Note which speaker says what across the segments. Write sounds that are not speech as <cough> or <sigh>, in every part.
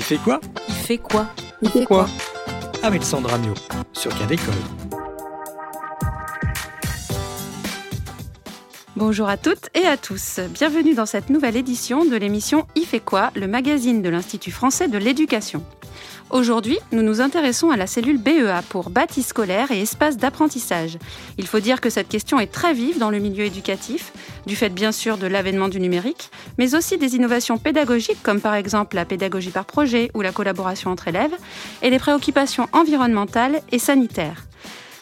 Speaker 1: Il fait quoi?
Speaker 2: Il fait quoi?
Speaker 3: Il fait quoi?
Speaker 1: Avec Sandra Mio, sur Cadécole.
Speaker 2: Bonjour à toutes et à tous. Bienvenue dans cette nouvelle édition de l'émission Il fait quoi, le magazine de l'Institut français de l'éducation. Aujourd'hui, nous nous intéressons à la cellule BEA pour bâti scolaire et espace d'apprentissage. Il faut dire que cette question est très vive dans le milieu éducatif, du fait bien sûr de l'avènement du numérique, mais aussi des innovations pédagogiques comme par exemple la pédagogie par projet ou la collaboration entre élèves, et des préoccupations environnementales et sanitaires.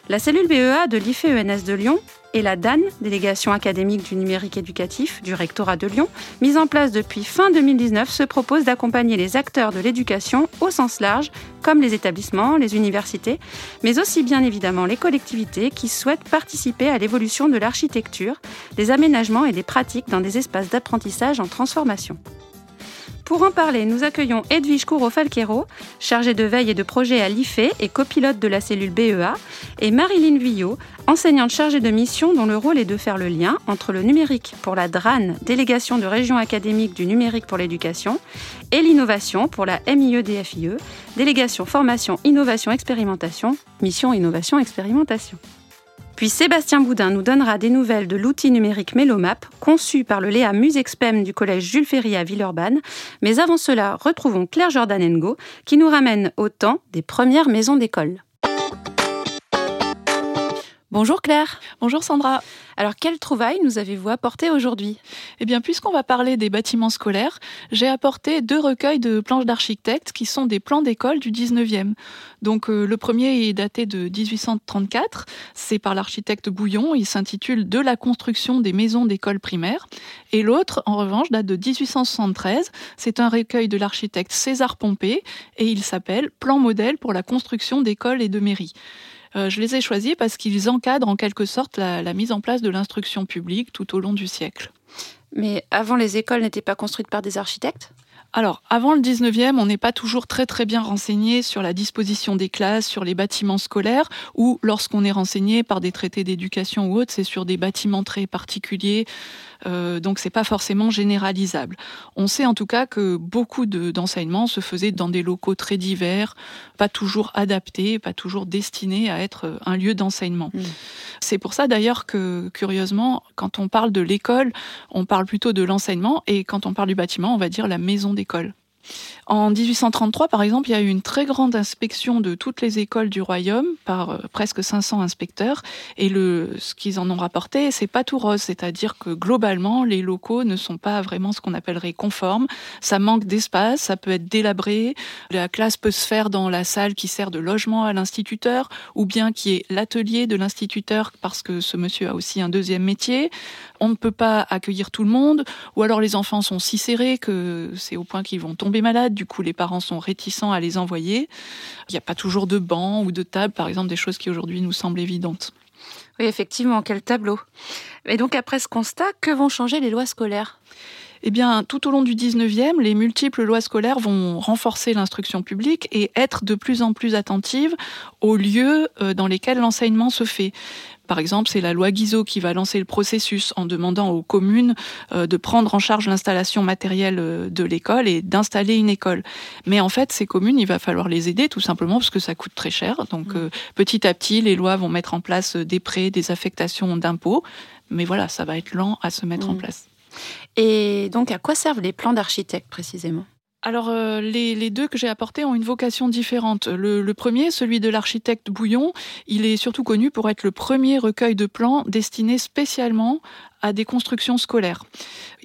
Speaker 2: La cellule BEA de l'IFE-ENS de Lyon et la DAN, délégation académique du numérique éducatif du rectorat de Lyon, mise en place depuis fin 2019, se propose d'accompagner les acteurs de l'éducation au sens large, comme les établissements, les universités, mais aussi bien évidemment les collectivités qui souhaitent participer à l'évolution de l'architecture, des aménagements et des pratiques dans des espaces d'apprentissage en transformation. Pour en parler, nous accueillons Edwige Couro-Falquero, chargée de veille et de projet à l'IFE et copilote de la cellule BEA, et Marilyn Vuillot, enseignante chargée de mission dont le rôle est de faire le lien entre le numérique pour la DRAN, délégation de région académique du numérique pour l'éducation, et l'innovation pour la MIE-DFIE, délégation formation, innovation, expérimentation, mission innovation, expérimentation. Puis Sébastien Boudin nous donnera des nouvelles de l'outil numérique Mélomap, conçu par le Léa Musexpem du collège Jules Ferry à Villeurbanne. Mais avant cela, retrouvons Claire Jordanengo qui nous ramène au temps des premières maisons d'école. Bonjour Claire.
Speaker 4: Bonjour Sandra.
Speaker 2: Alors, quelle trouvaille nous avez-vous apporté aujourd'hui?
Speaker 4: Eh bien, puisqu'on va parler des bâtiments scolaires, j'ai apporté deux recueils de planches d'architectes qui sont des plans d'école du 19e. Donc, euh, le premier est daté de 1834. C'est par l'architecte Bouillon. Il s'intitule De la construction des maisons d'école primaire. Et l'autre, en revanche, date de 1873. C'est un recueil de l'architecte César Pompée et il s'appelle Plan modèle pour la construction d'écoles et de mairies. Euh, je les ai choisis parce qu'ils encadrent en quelque sorte la, la mise en place de l'instruction publique tout au long du siècle.
Speaker 2: Mais avant, les écoles n'étaient pas construites par des architectes?
Speaker 4: Alors, avant le 19e, on n'est pas toujours très très bien renseigné sur la disposition des classes, sur les bâtiments scolaires, ou lorsqu'on est renseigné par des traités d'éducation ou autres, c'est sur des bâtiments très particuliers, euh, donc c'est pas forcément généralisable. On sait en tout cas que beaucoup d'enseignements se faisaient dans des locaux très divers, pas toujours adaptés, pas toujours destinés à être un lieu d'enseignement. Mmh. C'est pour ça d'ailleurs que, curieusement, quand on parle de l'école, on parle plutôt de l'enseignement, et quand on parle du bâtiment, on va dire la maison d'école. En 1833, par exemple, il y a eu une très grande inspection de toutes les écoles du royaume par euh, presque 500 inspecteurs. Et ce qu'ils en ont rapporté, c'est pas tout rose. C'est-à-dire que globalement, les locaux ne sont pas vraiment ce qu'on appellerait conformes. Ça manque d'espace, ça peut être délabré. La classe peut se faire dans la salle qui sert de logement à l'instituteur ou bien qui est l'atelier de l'instituteur parce que ce monsieur a aussi un deuxième métier. On ne peut pas accueillir tout le monde ou alors les enfants sont si serrés que c'est au point qu'ils vont tomber malades du coup les parents sont réticents à les envoyer. Il n'y a pas toujours de banc ou de table, par exemple, des choses qui aujourd'hui nous semblent évidentes.
Speaker 2: Oui, effectivement, quel tableau. Et donc après ce constat, que vont changer les lois scolaires?
Speaker 4: Eh bien, tout au long du 19e, les multiples lois scolaires vont renforcer l'instruction publique et être de plus en plus attentives aux lieux euh, dans lesquels l'enseignement se fait. Par exemple, c'est la loi Guizot qui va lancer le processus en demandant aux communes euh, de prendre en charge l'installation matérielle euh, de l'école et d'installer une école. Mais en fait, ces communes, il va falloir les aider tout simplement parce que ça coûte très cher. Donc, mmh. euh, petit à petit, les lois vont mettre en place des prêts, des affectations d'impôts. Mais voilà, ça va être lent à se mettre en mmh. place.
Speaker 2: Et donc, à quoi servent les plans d'architecte précisément?
Speaker 4: Alors euh, les, deux que j'ai apportés ont une vocation différente. Le, le premier, celui de l'architecte Bouillon, il est surtout connu pour être le premier recueil de plans destiné spécialement à des constructions scolaires.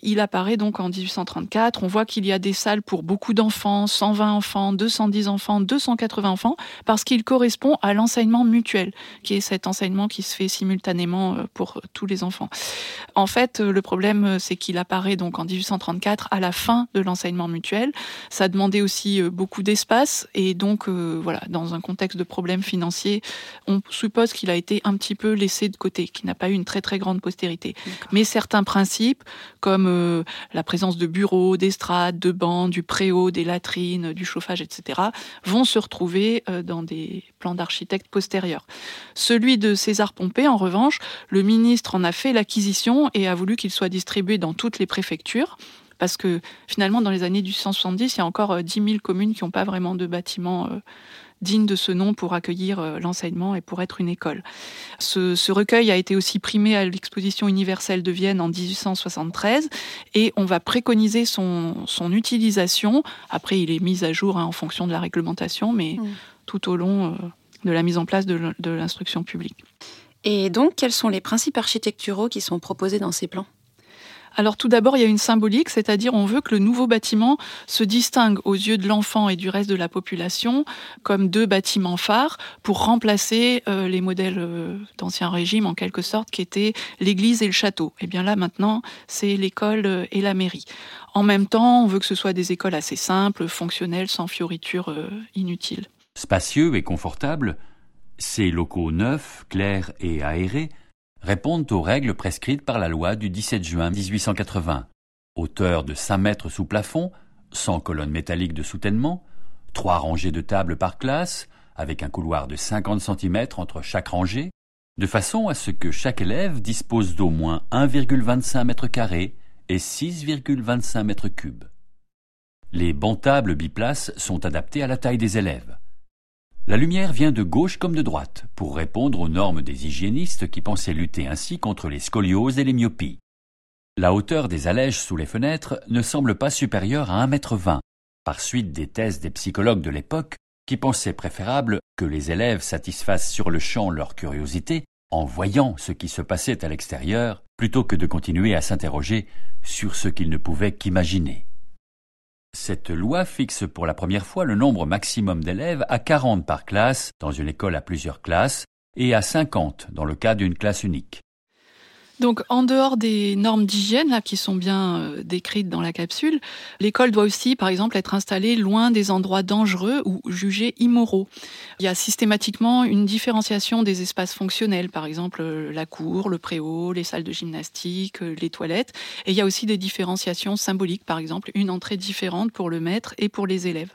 Speaker 4: Il apparaît donc en 1834. On voit qu'il y a des salles pour beaucoup d'enfants, 120 enfants, 210 enfants, 280 enfants, parce qu'il correspond à l'enseignement mutuel, qui est cet enseignement qui se fait simultanément euh, pour tous les enfants. En fait, euh, le problème, euh, c'est qu'il apparaît donc en 1834 à la fin de l'enseignement mutuel. Ça demandait aussi beaucoup d'espace et donc voilà, dans un contexte de problèmes financiers, on suppose qu'il a été un petit peu laissé de côté, qu'il n'a pas eu une très très grande postérité. Mais certains principes, comme euh, la présence de bureaux, d'estrades, de bancs, du préau, des latrines, du chauffage, etc., vont se retrouver euh, dans des plans d'architectes postérieurs. Celui de César Pompée, en revanche, le ministre en a fait l'acquisition et a voulu qu'il soit distribué dans toutes les préfectures parce que finalement, dans les années 1870, il y a encore 10 000 communes qui n'ont pas vraiment de bâtiments digne de ce nom pour accueillir euh, l'enseignement et pour être une école. Ce, recueil a été aussi primé à l'exposition universelle de Vienne en 1873 et on va préconiser son, utilisation. Après, il est mis à jour hein, en fonction de la réglementation, mais mmh. tout au long euh, de la mise en place de l'instruction publique.
Speaker 2: Et donc, quels sont les principes architecturaux qui sont proposés dans ces plans?
Speaker 4: Alors tout d'abord, il y a une symbolique, c'est-à-dire on veut que le nouveau bâtiment se distingue aux yeux de l'enfant et du reste de la population comme deux bâtiments phares pour remplacer euh, les modèles euh, d'ancien régime en quelque sorte qui étaient l'église et le château. Et eh bien là maintenant, c'est l'école euh, et la mairie. En même temps, on veut que ce soit des écoles assez simples, fonctionnelles, sans fioritures inutiles.
Speaker 3: Spacieux et confortables, ces locaux neufs, clairs et aérés répondent aux règles prescrites par la loi du 17 juin 1880. Hauteur de 5 mètres sous plafond, sans colonne métallique de soutènement, trois rangées de tables par classe, avec un couloir de 50 cm entre chaque rangée, de façon à ce que chaque élève dispose d'au moins 1,25 mètres carrés et 6,25 mètres cubes. Les bancs tables biplaces sont adaptés à la taille des élèves. La lumière vient de gauche comme de droite, pour répondre aux normes des hygiénistes qui pensaient lutter ainsi contre les scolioses et les myopies. La hauteur des allèges sous les fenêtres ne semble pas supérieure à 1,20 m, par suite des thèses des psychologues de l'époque qui pensaient préférable que les élèves satisfassent sur le champ leur curiosité en voyant ce qui se passait à l'extérieur, plutôt que de continuer à s'interroger sur ce qu'ils ne pouvaient qu'imaginer. Cette loi fixe pour la première fois le nombre maximum d'élèves à 40 par classe dans une école à plusieurs classes et à 50 dans le cas d'une classe unique.
Speaker 4: Donc, en dehors des normes d'hygiène qui sont bien euh, décrites dans la capsule, l'école doit aussi, par exemple, être installée loin des endroits dangereux ou jugés immoraux. Il y a systématiquement une différenciation des espaces fonctionnels, par exemple euh, la cour, le préau, les salles de gymnastique, euh, les toilettes. Et il y a aussi des différenciations symboliques, par exemple une entrée différente pour le maître et pour les élèves.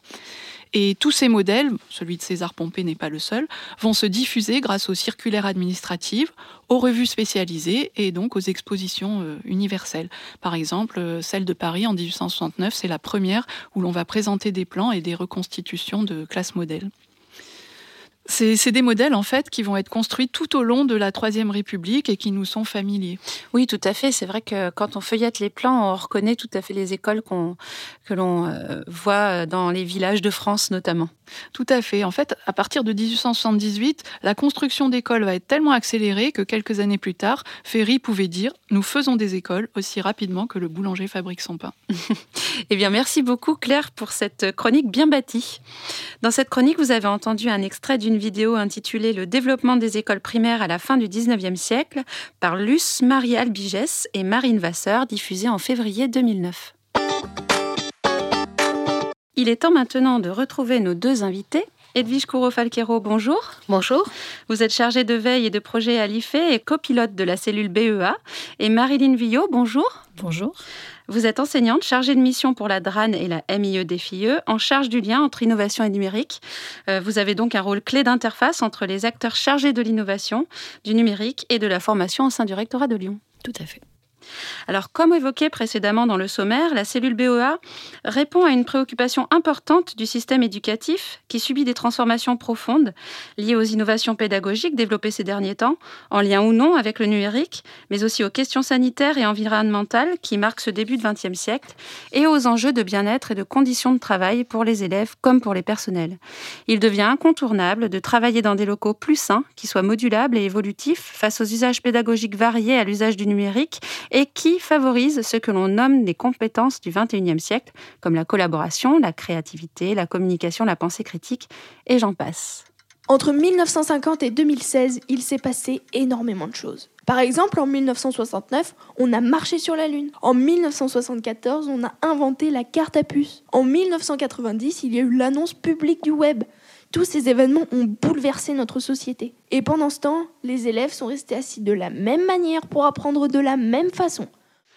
Speaker 4: Et tous ces modèles, celui de César Pompée n'est pas le seul, vont se diffuser grâce aux circulaires administratives, aux revues spécialisées et donc aux expositions euh, universelles. Par exemple, euh, celle de Paris en 1869, c'est la première où l'on va présenter des plans et des reconstitutions de classes modèles. C'est des modèles en fait qui vont être construits tout au long de la Troisième République et qui nous sont familiers.
Speaker 2: Oui, tout à fait. C'est vrai que quand on feuillette les plans, on reconnaît tout à fait les écoles que l'on euh, voit dans les villages de France notamment.
Speaker 4: Tout à fait. En fait, à partir de 1878, la construction d'écoles va être tellement accélérée que quelques années plus tard, Ferry pouvait dire Nous faisons des écoles aussi rapidement que le boulanger fabrique son pain. <laughs>
Speaker 2: eh bien, merci beaucoup Claire pour cette chronique bien bâtie. Dans cette chronique, vous avez entendu un extrait d'une vidéo intitulée Le développement des écoles primaires à la fin du 19e siècle par Luce Marie Albigès et Marine Vasseur, diffusée en février 2009. Il est temps maintenant de retrouver nos deux invités. Edwige Couro-Falquero, bonjour.
Speaker 5: Bonjour.
Speaker 2: Vous êtes chargée de veille et de projet à l'IFE et copilote de la cellule BEA. Et Marilyn Villot, bonjour.
Speaker 5: Bonjour.
Speaker 2: Vous êtes enseignante, chargée de mission pour la DRAN et la MIE DFIE, en charge du lien entre innovation et numérique. Euh, vous avez donc un rôle clé d'interface entre les acteurs chargés de l'innovation, du numérique et de la formation au sein du rectorat de Lyon.
Speaker 5: Tout à fait.
Speaker 2: Alors, comme évoqué précédemment dans le sommaire, la cellule BOA répond à une préoccupation importante du système éducatif qui subit des transformations profondes liées aux innovations pédagogiques développées ces derniers temps, en lien ou non avec le numérique, mais aussi aux questions sanitaires et environnementales qui marquent ce début de XXe siècle, et aux enjeux de bien-être et de conditions de travail pour les élèves comme pour les personnels. Il devient incontournable de travailler dans des locaux plus sains, qui soient modulables et évolutifs face aux usages pédagogiques variés à l'usage du numérique qui favorise ce que l'on nomme les compétences du XXIe siècle, comme la collaboration, la créativité, la communication, la pensée critique, et j'en passe.
Speaker 6: Entre 1950 et 2016, il s'est passé énormément de choses. Par exemple, en 1969, on a marché sur la Lune. En 1974, on a inventé la carte à puce. En 1990, il y a eu l'annonce publique du web. Tous ces événements ont bouleversé notre société. Et pendant ce temps, les élèves sont restés assis de la même manière pour apprendre de la même façon.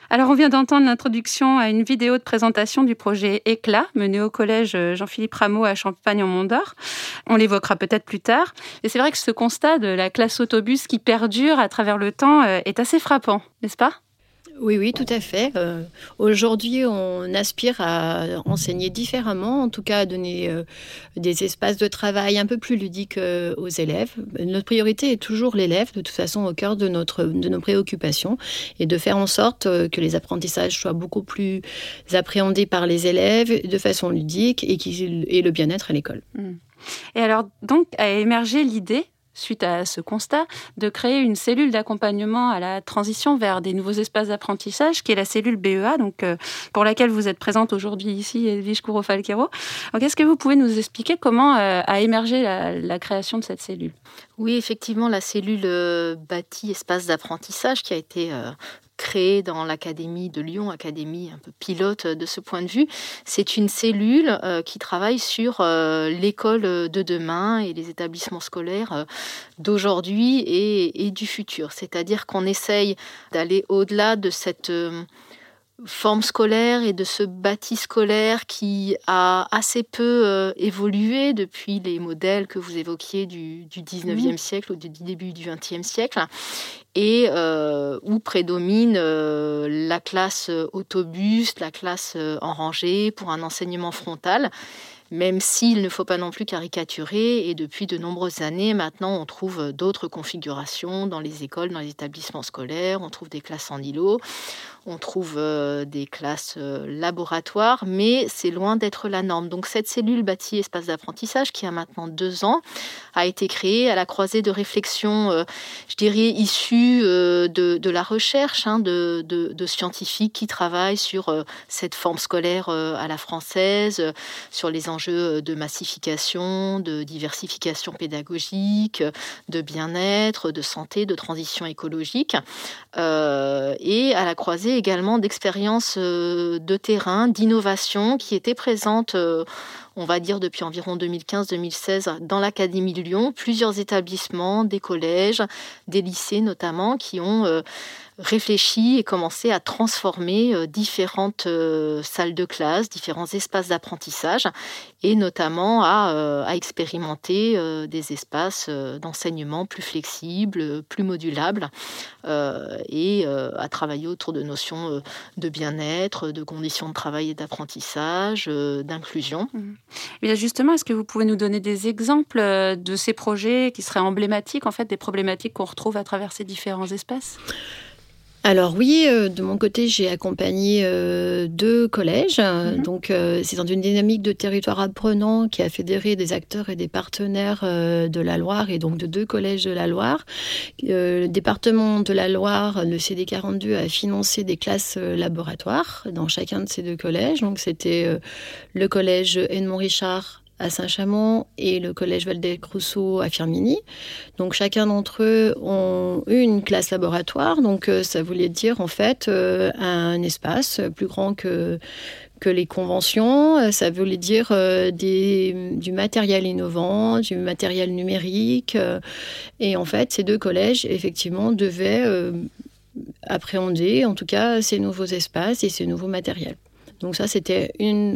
Speaker 2: Alors, on vient d'entendre l'introduction à une vidéo de présentation du projet Éclat, mené au collège Jean-Philippe Rameau à Champagne-en-Mont-d'Or. On l'évoquera peut-être plus tard. Et c'est vrai que ce constat de la classe autobus qui perdure à travers le temps euh, est assez frappant, n'est-ce pas?
Speaker 5: Oui, oui, tout à fait. Euh, aujourd'hui, on aspire à enseigner différemment, en tout cas à donner euh, des espaces de travail un peu plus ludiques euh, aux élèves. Notre priorité est toujours l'élève, de toute façon, au cœur de, notre, de nos préoccupations, et de faire en sorte que les apprentissages soient beaucoup plus appréhendés par les élèves de façon ludique et, et le bien-être à l'école.
Speaker 2: Mmh. Et alors, donc, a émergé l'idée suite à ce constat, de créer une cellule d'accompagnement à la transition vers des nouveaux espaces d'apprentissage, qui est la cellule BEA, donc euh, pour laquelle vous êtes présente aujourd'hui ici, Edwige Couro-Falquero. Est-ce que vous pouvez nous expliquer comment euh, a émergé la, création de cette cellule?
Speaker 5: Oui, effectivement, la cellule euh, bâtie espace d'apprentissage qui a été créée dans l'Académie de Lyon, académie un peu pilote de ce point de vue. C'est une cellule euh, qui travaille sur euh, l'école de demain et les établissements scolaires euh, d'aujourd'hui et, et, du futur. C'est-à-dire qu'on essaye d'aller au-delà de cette forme scolaire et de ce bâti scolaire qui a assez peu euh, évolué depuis les modèles que vous évoquiez du, du 19e siècle ou du début du 20e siècle et euh, où prédomine euh, la classe autobus, la classe en rangée pour un enseignement frontal même s'il ne faut pas non plus caricaturer. Et depuis de nombreuses années, maintenant, on trouve d'autres configurations dans les écoles, dans les établissements scolaires. On trouve des classes en îlot, on trouve euh, des classes euh, laboratoires, mais c'est loin d'être la norme. Donc cette cellule bâtie espace d'apprentissage, qui a maintenant deux ans, a été créée à la croisée de réflexions, euh, je dirais, issues de, la recherche hein, de, de, scientifiques qui travaillent sur cette forme scolaire à la française, sur les enjeux de massification, de diversification pédagogique, de bien-être, de santé, de transition écologique, et à la croisée également d'expériences euh, de terrain, d'innovation qui étaient présentes, euh, on va dire, depuis environ 2015-2016 dans l'Académie de Lyon. Plusieurs établissements, des collèges, des lycées notamment, qui ont euh, réfléchi et commencé à transformer euh, différentes euh, salles de classe, différents espaces d'apprentissage et notamment à, euh, expérimenter des espaces d'enseignement plus flexibles, plus modulables et à travailler autour de notions de bien-être, de conditions de travail et d'apprentissage, d'inclusion.
Speaker 2: Mmh. justement, est-ce que vous pouvez nous donner des exemples de ces projets qui seraient emblématiques en fait des problématiques qu'on retrouve à travers ces différents espaces?
Speaker 5: Alors oui, euh, de mon côté, j'ai accompagné euh, deux collèges. Mhm. Donc euh, c'est dans une dynamique de territoire apprenant qui a fédéré des acteurs et des partenaires de la Loire et donc de deux collèges de la Loire. le département de la Loire, le CD42, a financé des classes laboratoires dans chacun de ces deux collèges. Donc c'était le collège Edmond Richard à Saint-Chamond et le collège Valdec-Rousseau à Firminy. Donc chacun d'entre eux ont eu une classe laboratoire. Donc euh, ça voulait dire en fait euh, un espace plus grand que que les conventions. Euh, ça voulait dire du matériel innovant, du matériel numérique. et en fait, ces deux collèges, effectivement, devaient appréhender, en tout cas, ces nouveaux espaces et ces nouveaux matériels. Donc ça, c'était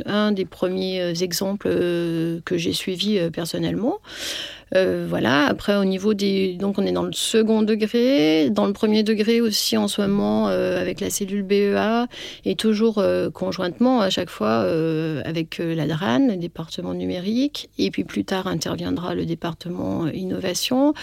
Speaker 5: un des premiers euh, exemples euh, que j'ai suivis euh, personnellement. Euh, voilà. Après, au niveau des, donc on est dans le second degré, dans le premier degré aussi en ce moment euh, avec la cellule BEA et toujours euh, conjointement à chaque fois avec la DRAN, le département numérique, et puis plus tard interviendra le département innovation.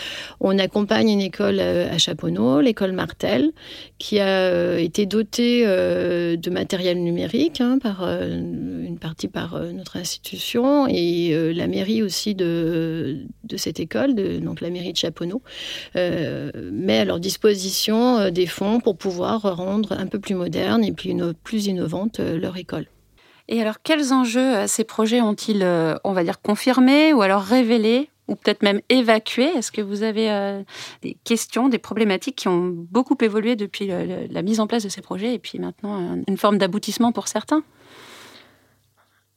Speaker 5: On accompagne une école à Chaponneau, l'école Martel, qui a été dotée de matériel numérique hein, par une partie par notre institution et la mairie aussi de de cette école, de, donc la mairie de Chaponneau, euh, met à leur disposition euh, des fonds pour pouvoir rendre un peu plus moderne et plus, plus innovante euh, leur école.
Speaker 2: Et alors, quels enjeux ces projets ont-ils, on va dire, confirmés ou alors révélés ou peut-être même évacués? Est-ce que vous avez des questions, des problématiques qui ont beaucoup évolué depuis la mise en place de ces projets et puis maintenant une forme d'aboutissement pour certains?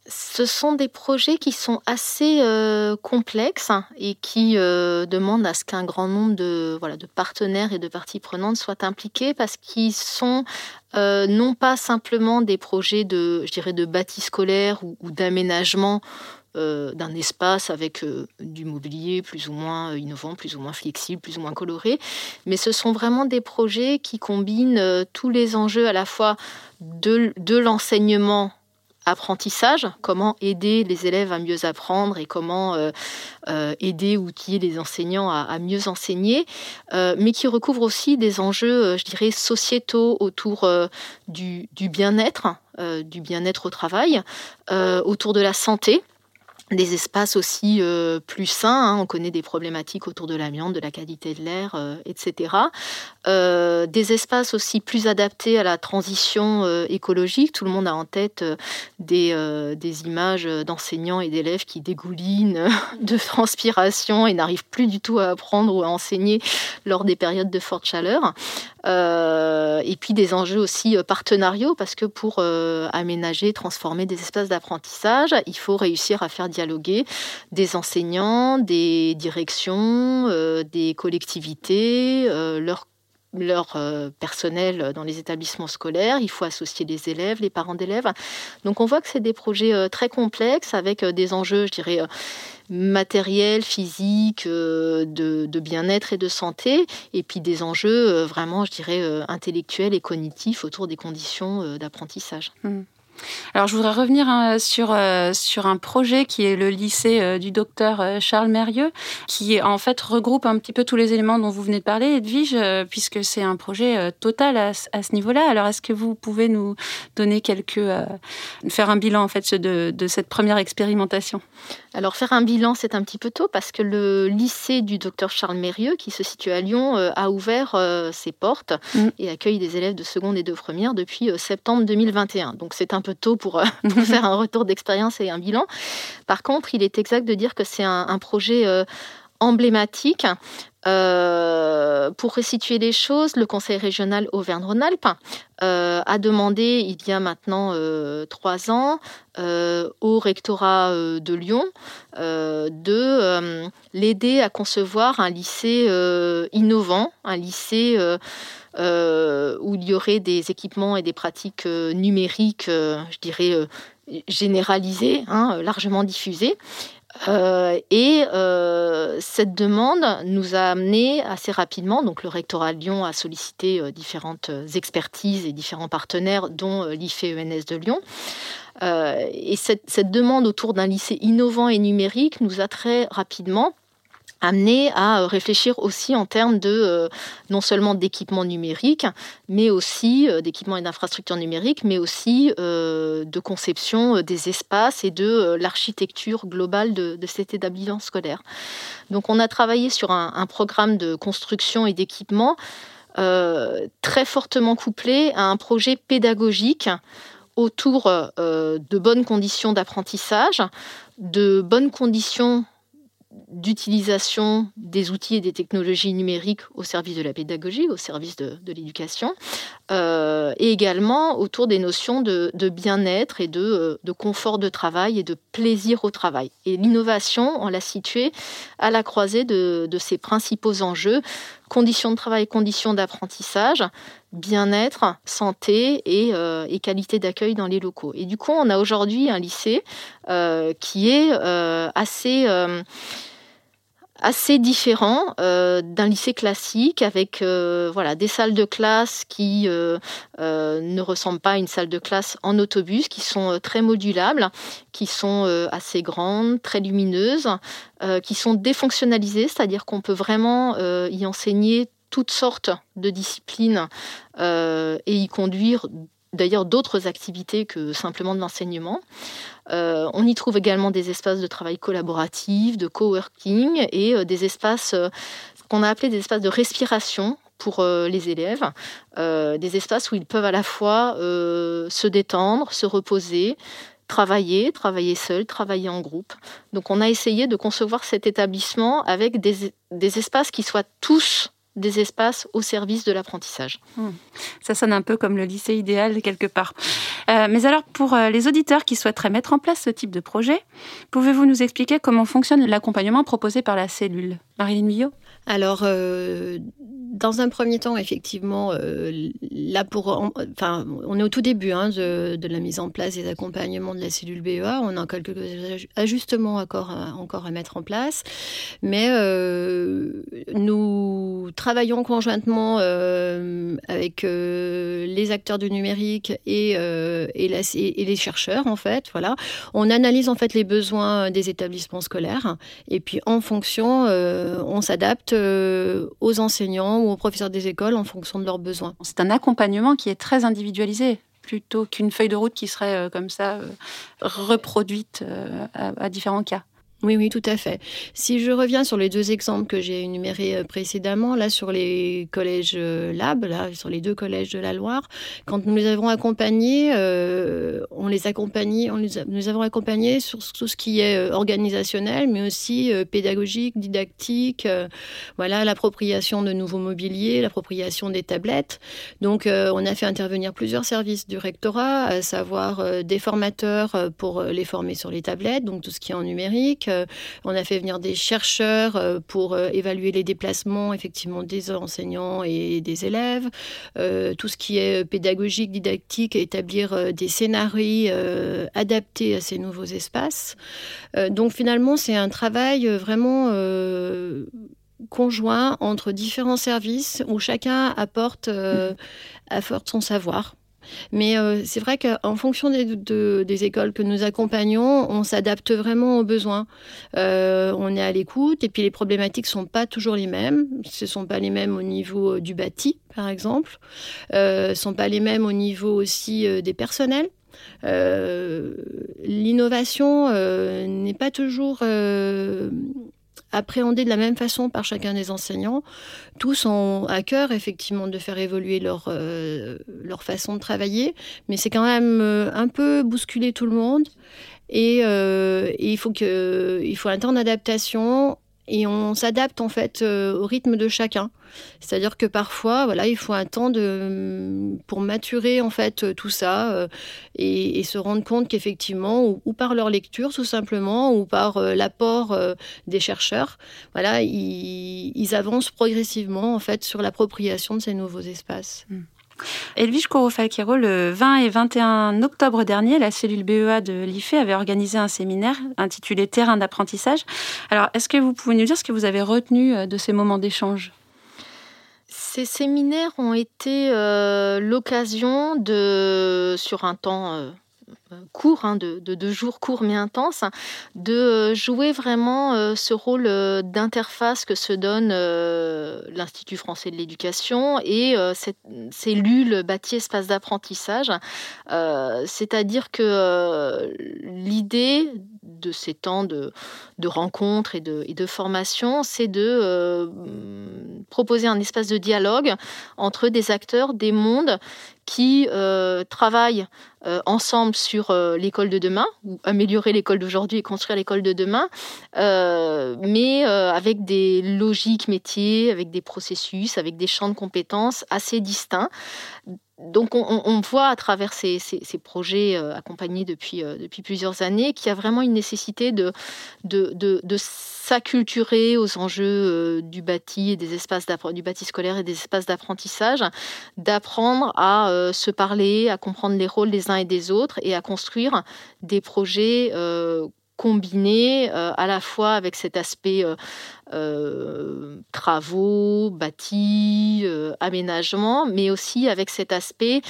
Speaker 5: Ce sont des projets qui sont assez euh, complexes et qui euh, demandent à ce qu'un grand nombre de, voilà, de partenaires et de parties prenantes soient impliqués parce qu'ils sont euh, non pas simplement des projets de, je dirais, de bâti scolaire ou, d'aménagement d'un espace avec du mobilier plus ou moins innovant, plus ou moins flexible, plus ou moins coloré. Mais ce sont vraiment des projets qui combinent tous les enjeux à la fois de, de l'enseignement apprentissage, comment aider les élèves à mieux apprendre et comment euh, euh, aider, outiller les enseignants à, mieux enseigner, euh, mais qui recouvre aussi des enjeux, je dirais, sociétaux autour du bien-être, du bien-être au travail, autour de la santé des espaces aussi euh, plus sains. Hein. On connaît des problématiques autour de l'amiante, de la qualité de l'air, euh, etc. Euh, des espaces aussi plus adaptés à la transition écologique. Tout le monde a en tête des, des images d'enseignants et d'élèves qui dégoulinent <laughs> de transpiration et n'arrivent plus du tout à apprendre ou à enseigner lors des périodes de forte chaleur. Et puis des enjeux aussi partenariaux parce que pour aménager, transformer des espaces d'apprentissage, il faut réussir à faire dialoguer des enseignants, des directions, euh, des collectivités, euh, leur euh, personnel dans les établissements scolaires, il faut associer les élèves, les parents d'élèves. Donc on voit que c'est des projets très complexes avec des enjeux, je dirais, matériels, physiques, de, bien-être et de santé, et puis des enjeux vraiment, je dirais, intellectuels et cognitifs autour des conditions d'apprentissage.
Speaker 2: Mmh. Alors, je voudrais revenir hein, sur, euh, sur un projet qui est le lycée euh, du docteur euh, Charles Mérieux, qui en fait regroupe un petit peu tous les éléments dont vous venez de parler, Edwige, puisque c'est un projet total à, ce niveau-là. Alors, est-ce que vous pouvez nous donner quelques. faire un bilan en fait de cette première expérimentation?
Speaker 5: Alors faire un bilan, c'est un petit peu tôt parce que le lycée du docteur Charles Mérieux, qui se situe à Lyon, a ouvert ses portes mm. et accueille des élèves de seconde et de première depuis septembre 2021. Donc c'est un peu tôt <laughs> pour, faire un retour d'expérience et un bilan. Par contre, il est exact de dire que c'est un, projet euh, emblématique. Euh, pour resituer les choses, le Conseil régional Auvergne-Rhône-Alpes euh, a demandé il y a maintenant trois ans au rectorat de Lyon de l'aider à concevoir un lycée innovant, un lycée euh, où il y aurait des équipements et des pratiques euh, numériques, euh, je dirais, généralisées, hein, largement diffusées. Et cette demande nous a amené assez rapidement, donc le rectorat de Lyon a sollicité différentes expertises et différents partenaires, dont l'IFE-ENS de Lyon. et cette, cette demande autour d'un lycée innovant et numérique nous a très rapidement amené à euh, réfléchir aussi en termes de euh, non seulement d'équipements numériques, mais aussi euh, d'équipements et d'infrastructures numériques, mais aussi de conception des espaces et de l'architecture globale de, cet établissement scolaire. Donc on a travaillé sur un, programme de construction et d'équipement très fortement couplé à un projet pédagogique autour de bonnes conditions d'apprentissage, de bonnes conditions d'utilisation des outils et des technologies numériques au service de la pédagogie, au service de, l'éducation, euh, et également autour des notions de, bien-être et euh, de, confort de travail et de plaisir au travail. Et l'innovation, on l'a située à la croisée de, ces principaux enjeux, conditions de travail, conditions d'apprentissage, bien-être, santé et, euh, et qualité d'accueil dans les locaux. Et du coup, on a aujourd'hui un lycée qui est assez assez différent euh, d'un lycée classique avec euh, voilà des salles de classe qui euh, ne ressemblent pas à une salle de classe en autobus, qui sont très modulables, qui sont assez grandes, très lumineuses, qui sont défonctionnalisées, c'est-à-dire qu'on peut vraiment y enseigner toutes sortes de disciplines et y conduire d'ailleurs d'autres activités que simplement de l'enseignement. Euh, on y trouve également des espaces de travail collaboratif, de coworking et euh, des espaces euh, qu'on a appelés des espaces de respiration pour les élèves, des espaces où ils peuvent à la fois se détendre, se reposer, travailler, travailler seul, travailler en groupe. Donc on a essayé de concevoir cet établissement avec des, des espaces qui soient tous des espaces au service de l'apprentissage. Hmm.
Speaker 2: Ça sonne un peu comme le lycée idéal quelque part. Euh, mais alors pour euh, les auditeurs qui souhaiteraient mettre en place ce type de projet, pouvez-vous nous expliquer comment fonctionne l'accompagnement proposé par la cellule? Marilyn Millot.
Speaker 5: Alors, euh, dans un premier temps, effectivement, là pour, enfin, on est au tout début hein, de, la mise en place des accompagnements de la cellule BEA. On a quelques ajustements encore à, mettre en place, mais nous travaillons conjointement avec les acteurs du numérique et, et, et, les chercheurs en fait. Voilà, on analyse en fait les besoins des établissements scolaires et puis en fonction, on s'adapte euh, aux enseignants ou aux professeurs des écoles en fonction de leurs besoins.
Speaker 2: C'est un accompagnement qui est très individualisé plutôt qu'une feuille de route qui serait euh, comme ça euh, reproduite à différents cas.
Speaker 5: Oui, oui, tout à fait. Si je reviens sur les deux exemples que j'ai énumérés euh, précédemment, là sur les collèges euh, Lab, là sur les deux collèges de la Loire, quand nous les avons accompagnés, euh, on les accompagnait, on les nous avons accompagnés sur tout ce qui est organisationnel, mais aussi pédagogique, didactique, voilà, l'appropriation de nouveaux mobiliers, l'appropriation des tablettes. Donc, on a fait intervenir plusieurs services du rectorat, à savoir des formateurs pour les former sur les tablettes, donc tout ce qui est en numérique euh, on a fait venir des chercheurs euh, pour euh, évaluer les déplacements effectivement des enseignants et des élèves. tout ce qui est pédagogique, didactique, établir des scénarios adaptés à ces nouveaux espaces. donc finalement, c'est un travail vraiment conjoint entre différents services où chacun apporte, apporte son savoir. Mais euh, c'est vrai qu'en fonction des, écoles que nous accompagnons, on s'adapte vraiment aux besoins. Euh, on est à l'écoute et puis les problématiques sont pas toujours les mêmes. Ce sont pas les mêmes au niveau euh, du bâti, par exemple. Ce ne sont pas les mêmes au niveau aussi des personnels. L'innovation n'est pas toujours appréhendé de la même façon par chacun des enseignants. Tous ont à cœur effectivement de faire évoluer leur, euh, leur façon de travailler, mais c'est quand même euh, un peu bousculer tout le monde. Et, euh, et il, faut que, il faut un temps d'adaptation et on s'adapte en fait euh, au rythme de chacun. C'est-à-dire que parfois, voilà, il faut un temps de, pour maturer en fait tout ça euh, et, se rendre compte qu'effectivement, ou, par leur lecture tout simplement, ou par euh, l'apport des chercheurs, voilà, ils, avancent progressivement en fait sur l'appropriation de ces nouveaux espaces. Mmh.
Speaker 2: Edwige Corofalquero, le 20 et 21 octobre dernier, la cellule BEA de l'IFE avait organisé un séminaire intitulé Terrain d'apprentissage. Alors, est-ce que vous pouvez nous dire ce que vous avez retenu euh, de ces moments d'échange?
Speaker 5: Ces séminaires ont été euh, l'occasion de, sur un temps euh, court, hein, de, deux jours courts mais intenses, de euh, jouer vraiment euh, ce rôle euh, d'interface que se donne l'Institut français de l'éducation et cette cellule bâtie espace d'apprentissage. C'est-à-dire que l'idée de ces temps de, rencontres et de, et de formation, c'est de proposer un espace de dialogue entre des acteurs, des mondes qui euh, travaillent euh, ensemble sur euh, l'école de demain, ou améliorer l'école d'aujourd'hui et construire l'école de demain, mais avec des logiques métiers, avec des processus, avec des champs de compétences assez distincts. Donc on, voit à travers ces, projets accompagnés depuis, depuis plusieurs années qu'il y a vraiment une nécessité de, s'acculturer aux enjeux euh, du bâti et des espaces du bâti scolaire et des espaces d'apprentissage, d'apprendre à euh, se parler, à comprendre les rôles des uns et des autres et à construire des projets euh, combinés à la fois avec cet aspect euh, travaux, bâtis, euh, aménagement, mais aussi avec cet aspect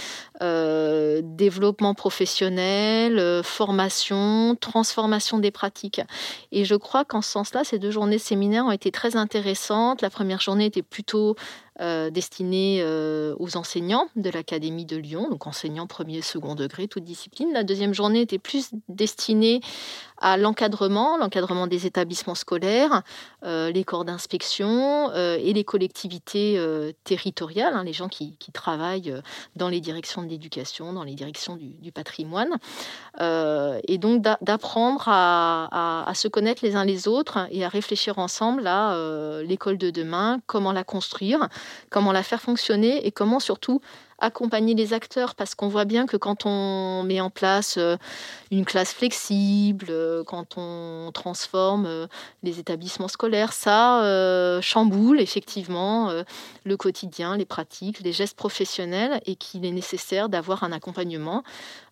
Speaker 5: euh, développement professionnel, formation, transformation des pratiques. Et je crois qu'en ce sens-là, ces deux journées séminaires ont été très intéressantes. La première journée était plutôt destinée aux enseignants de l'Académie de Lyon, donc enseignants premier second degré, toute discipline. La deuxième journée était plus destinée à l'encadrement, l'encadrement des établissements scolaires, euh, les corps d'inspection euh, et les collectivités euh, territoriales, hein, les gens qui, travaillent dans les directions de l'éducation, dans les directions du, patrimoine. et donc d'apprendre à, se connaître les uns les autres et à réfléchir ensemble à l'école de demain, comment la construire, comment la faire fonctionner et comment surtout accompagner les acteurs parce qu'on voit bien que quand on met en place euh, une classe flexible, euh, quand on transforme euh, les établissements scolaires, ça chamboule effectivement le quotidien, les pratiques, les gestes professionnels et qu'il est nécessaire d'avoir un accompagnement,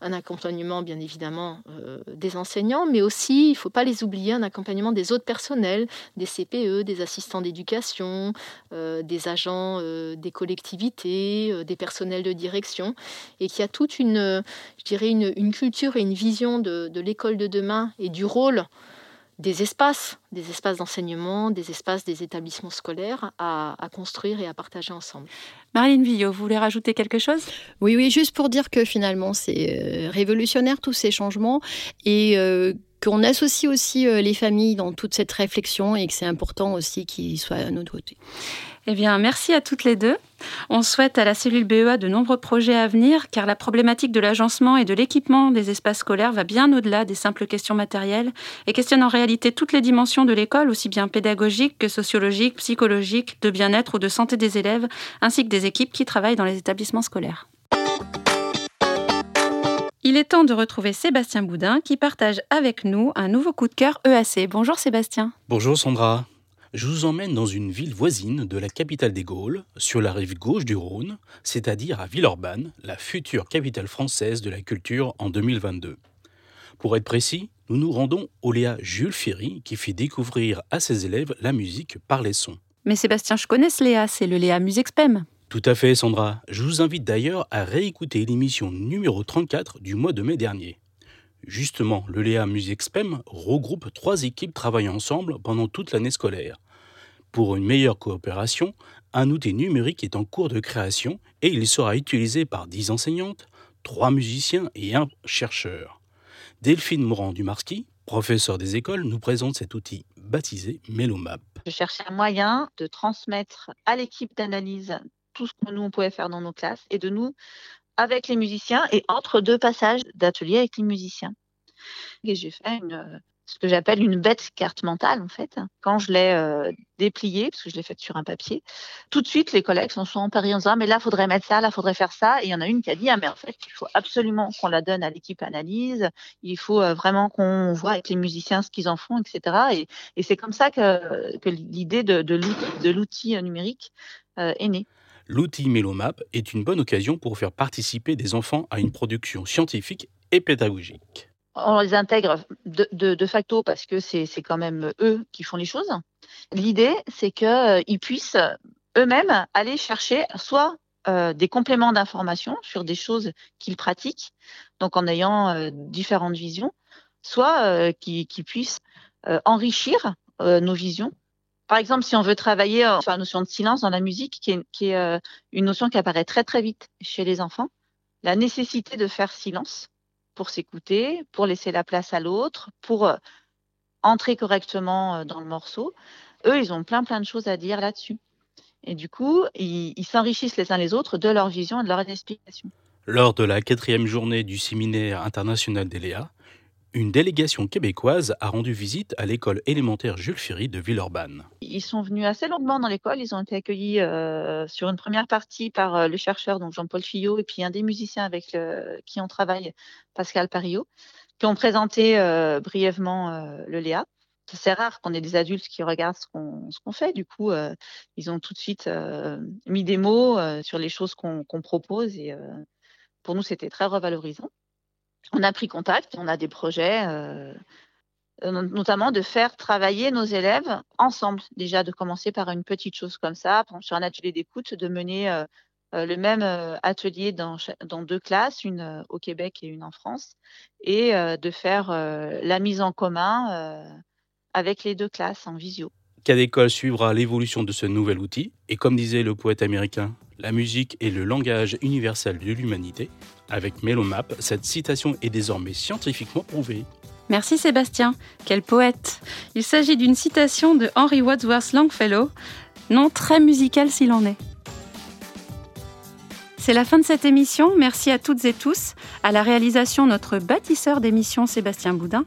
Speaker 5: un accompagnement bien évidemment des enseignants, mais aussi, il ne faut pas les oublier, un accompagnement des autres personnels, des CPE, des assistants d'éducation, des agents des collectivités, des personnels de direction, et qui a toute une, je dirais, une, culture et une vision de, l'école de demain et du rôle des espaces, des espaces d'enseignement, des espaces des établissements scolaires à, construire et à partager ensemble.
Speaker 2: Marlene Villot, vous voulez rajouter quelque chose?
Speaker 7: Oui, oui, juste pour dire que finalement c'est euh, révolutionnaire tous ces changements et euh, qu'on associe aussi euh, les familles dans toute cette réflexion et que c'est important aussi qu'ils soient à notre côté.
Speaker 2: Eh bien, merci à toutes les deux. On souhaite à la cellule BEA de nombreux projets à venir, car la problématique de l'agencement et de l'équipement des espaces scolaires va bien au-delà des simples questions matérielles et questionne en réalité toutes les dimensions de l'école, aussi bien pédagogiques que sociologiques, psychologiques, de bien-être ou de santé des élèves, ainsi que des équipes qui travaillent dans les établissements scolaires. Il est temps de retrouver Sébastien Boudin qui partage avec nous un nouveau coup de cœur EAC. Bonjour Sébastien.
Speaker 8: Bonjour Sandra je vous emmène dans une ville voisine de la capitale des Gaules, sur la rive gauche du Rhône, c'est-à-dire à Villeurbanne, la future capitale française de la culture en 2022. Pour être précis, nous nous rendons au Léa Jules Ferry qui fait découvrir à ses élèves la musique par les sons.
Speaker 2: Mais Sébastien, je connais ce Léa, c'est le Léa Musexpem.
Speaker 8: Tout à fait, Sandra. Je vous invite d'ailleurs à réécouter l'émission numéro 34 du mois de mai dernier. Justement, le Léa Musexpem regroupe trois équipes travaillant ensemble pendant toute l'année scolaire. Pour une meilleure coopération, un outil numérique est en cours de création et il sera utilisé par 10 enseignantes, 3 musiciens et un chercheur. Delphine Morand-Dumarski, professeure des écoles, nous présente cet outil baptisé Melomap.
Speaker 9: Je cherchais un moyen de transmettre à l'équipe d'analyse tout ce que nous on pouvait faire dans nos classes et de nous avec les musiciens et entre deux passages d'atelier avec les musiciens. Et j'ai fait une, ce que j'appelle une bête carte mentale en fait. Quand je l'ai euh, dépliée, parce que je l'ai faite sur un papier, tout de suite les collègues s'en sont emparés en disant mais là faudrait mettre ça, là faudrait faire ça. Et il y en a une qui a dit ah mais en fait il faut absolument qu'on la donne à l'équipe analyse, il faut euh, vraiment qu'on voit avec les musiciens ce qu'ils en font, etc. Et, c'est comme ça que, que l'idée de, de l'outil numérique euh, est née.
Speaker 8: L'outil Melomap est une bonne occasion pour faire participer des enfants à une production scientifique et pédagogique
Speaker 9: on les intègre de, facto parce que c'est quand même eux qui font les choses. L'idée, c'est qu'ils euh, puissent eux-mêmes aller chercher soit euh, des compléments d'information sur des choses qu'ils pratiquent, donc en ayant euh, différentes visions, soit qu'ils puissent enrichir nos visions. Par exemple, si on veut travailler sur la notion de silence dans la musique, qui est, est une notion qui apparaît très très vite chez les enfants, la nécessité de faire silence pour s'écouter, pour laisser la place à l'autre, pour euh, entrer correctement euh, dans le morceau. Eux, ils ont plein plein de choses à dire là-dessus. Et du coup, ils s'enrichissent les uns les autres de leur vision et de leur explication.
Speaker 8: Lors de la quatrième journée du séminaire international d'Eléa, une délégation québécoise a rendu visite à l'école élémentaire Jules Ferry de Villeurbanne.
Speaker 9: Ils sont venus assez longuement dans l'école. Ils ont été accueillis euh, sur une première partie par euh, le chercheur, donc Jean-Paul Fillot, et puis un des musiciens avec qui on travaille, Pascal Pario, qui ont présenté euh, brièvement le Léa. C'est rare qu'on ait des adultes qui regardent ce qu'on fait. Du coup, ils ont tout de suite mis des mots sur les choses qu'on propose et pour nous, c'était très revalorisant on a pris contact, on a des projets, notamment de faire travailler nos élèves ensemble. Déjà, de commencer par une petite chose comme ça, sur un atelier d'écoute, de mener euh, euh, le même atelier dans, deux classes, une au Québec et une en France, et de faire la mise en commun avec les deux classes en visio.
Speaker 8: Cadécole suivra l'évolution de ce nouvel outil, et comme disait le poète américain, la musique est le langage universel de l'humanité. Avec Melomap, cette citation est désormais scientifiquement prouvée.
Speaker 2: Merci Sébastien, quel poète Il s'agit d'une citation de Henry Wadsworth Longfellow, nom très musical s'il en est. C'est la fin de cette émission. Merci à toutes et tous. À la réalisation, notre bâtisseur d'émission Sébastien Boudin.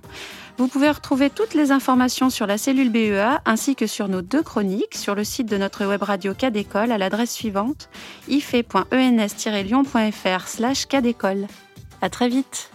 Speaker 2: Vous pouvez retrouver toutes les informations sur la cellule BEA ainsi que sur nos deux chroniques sur le site de notre web radio Cadécole à l'adresse suivante ife.ens-lyon.fr slash cadécole. À très vite